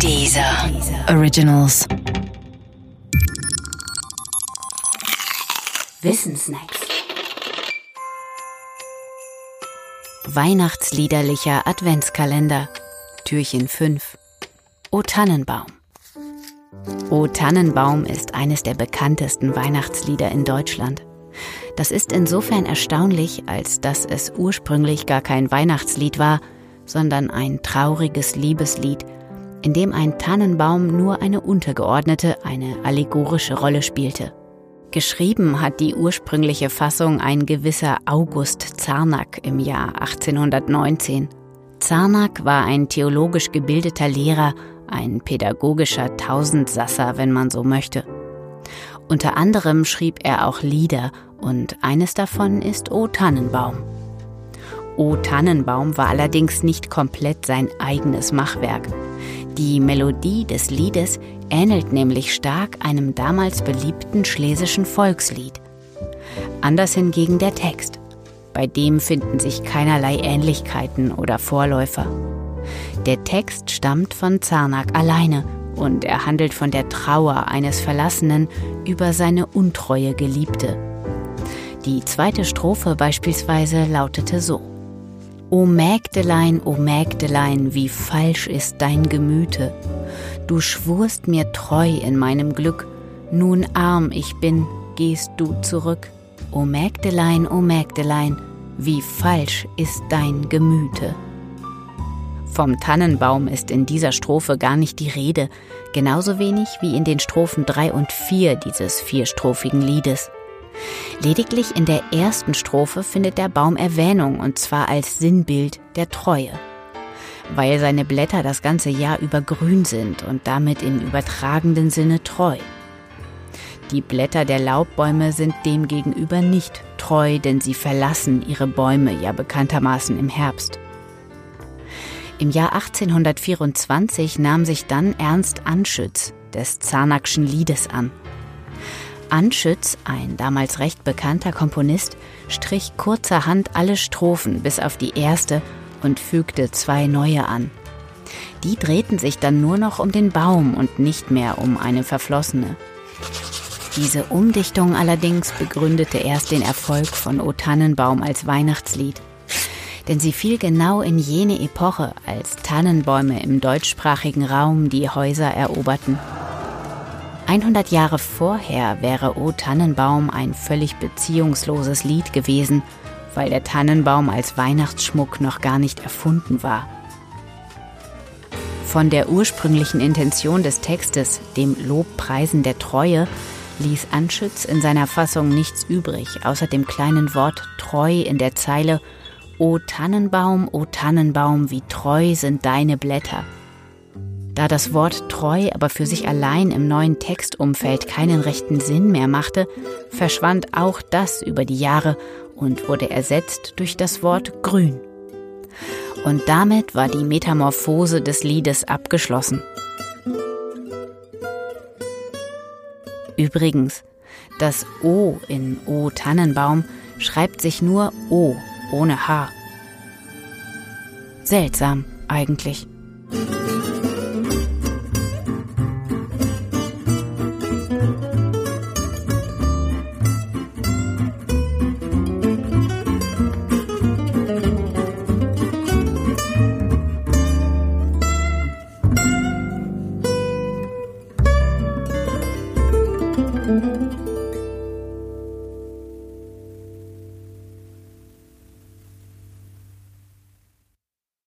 Dieser Originals. Wissensnacks. Weihnachtsliederlicher Adventskalender. Türchen 5. O Tannenbaum. O Tannenbaum ist eines der bekanntesten Weihnachtslieder in Deutschland. Das ist insofern erstaunlich, als dass es ursprünglich gar kein Weihnachtslied war, sondern ein trauriges Liebeslied, in dem ein Tannenbaum nur eine untergeordnete, eine allegorische Rolle spielte. Geschrieben hat die ursprüngliche Fassung ein gewisser August Zarnack im Jahr 1819. Zarnack war ein theologisch gebildeter Lehrer, ein pädagogischer Tausendsasser, wenn man so möchte. Unter anderem schrieb er auch Lieder und eines davon ist O Tannenbaum. O Tannenbaum war allerdings nicht komplett sein eigenes Machwerk. Die Melodie des Liedes ähnelt nämlich stark einem damals beliebten schlesischen Volkslied. Anders hingegen der Text. Bei dem finden sich keinerlei Ähnlichkeiten oder Vorläufer. Der Text stammt von Zarnak alleine und er handelt von der Trauer eines Verlassenen über seine untreue Geliebte. Die zweite Strophe beispielsweise lautete so. O Mägdelein, o Mägdelein, wie falsch ist dein Gemüte. Du schwurst mir treu in meinem Glück, nun arm ich bin, gehst du zurück. O Mägdelein, o Mägdelein, wie falsch ist dein Gemüte. Vom Tannenbaum ist in dieser Strophe gar nicht die Rede, genauso wenig wie in den Strophen 3 und 4 dieses vierstrophigen Liedes. Lediglich in der ersten Strophe findet der Baum Erwähnung, und zwar als Sinnbild der Treue. Weil seine Blätter das ganze Jahr über grün sind und damit im übertragenden Sinne treu. Die Blätter der Laubbäume sind demgegenüber nicht treu, denn sie verlassen ihre Bäume ja bekanntermaßen im Herbst. Im Jahr 1824 nahm sich dann Ernst Anschütz des Zarnackschen Liedes an. Anschütz, ein damals recht bekannter Komponist, strich kurzerhand alle Strophen bis auf die erste und fügte zwei neue an. Die drehten sich dann nur noch um den Baum und nicht mehr um eine verflossene. Diese Umdichtung allerdings begründete erst den Erfolg von O Tannenbaum als Weihnachtslied. Denn sie fiel genau in jene Epoche, als Tannenbäume im deutschsprachigen Raum die Häuser eroberten. 100 Jahre vorher wäre O Tannenbaum ein völlig beziehungsloses Lied gewesen, weil der Tannenbaum als Weihnachtsschmuck noch nicht nicht erfunden war. Von der ursprünglichen Intention des Textes, dem Lobpreisen der Treue, ließ Anschütz in seiner Fassung nichts übrig, außer dem kleinen Wort treu in der Zeile O Tannenbaum, o Tannenbaum, wie treu sind deine Blätter. Da das Wort treu aber für sich allein im neuen Textumfeld keinen rechten Sinn mehr machte, verschwand auch das über die Jahre und wurde ersetzt durch das Wort grün. Und damit war die Metamorphose des Liedes abgeschlossen. Übrigens, das O in O Tannenbaum schreibt sich nur O ohne H. Seltsam eigentlich.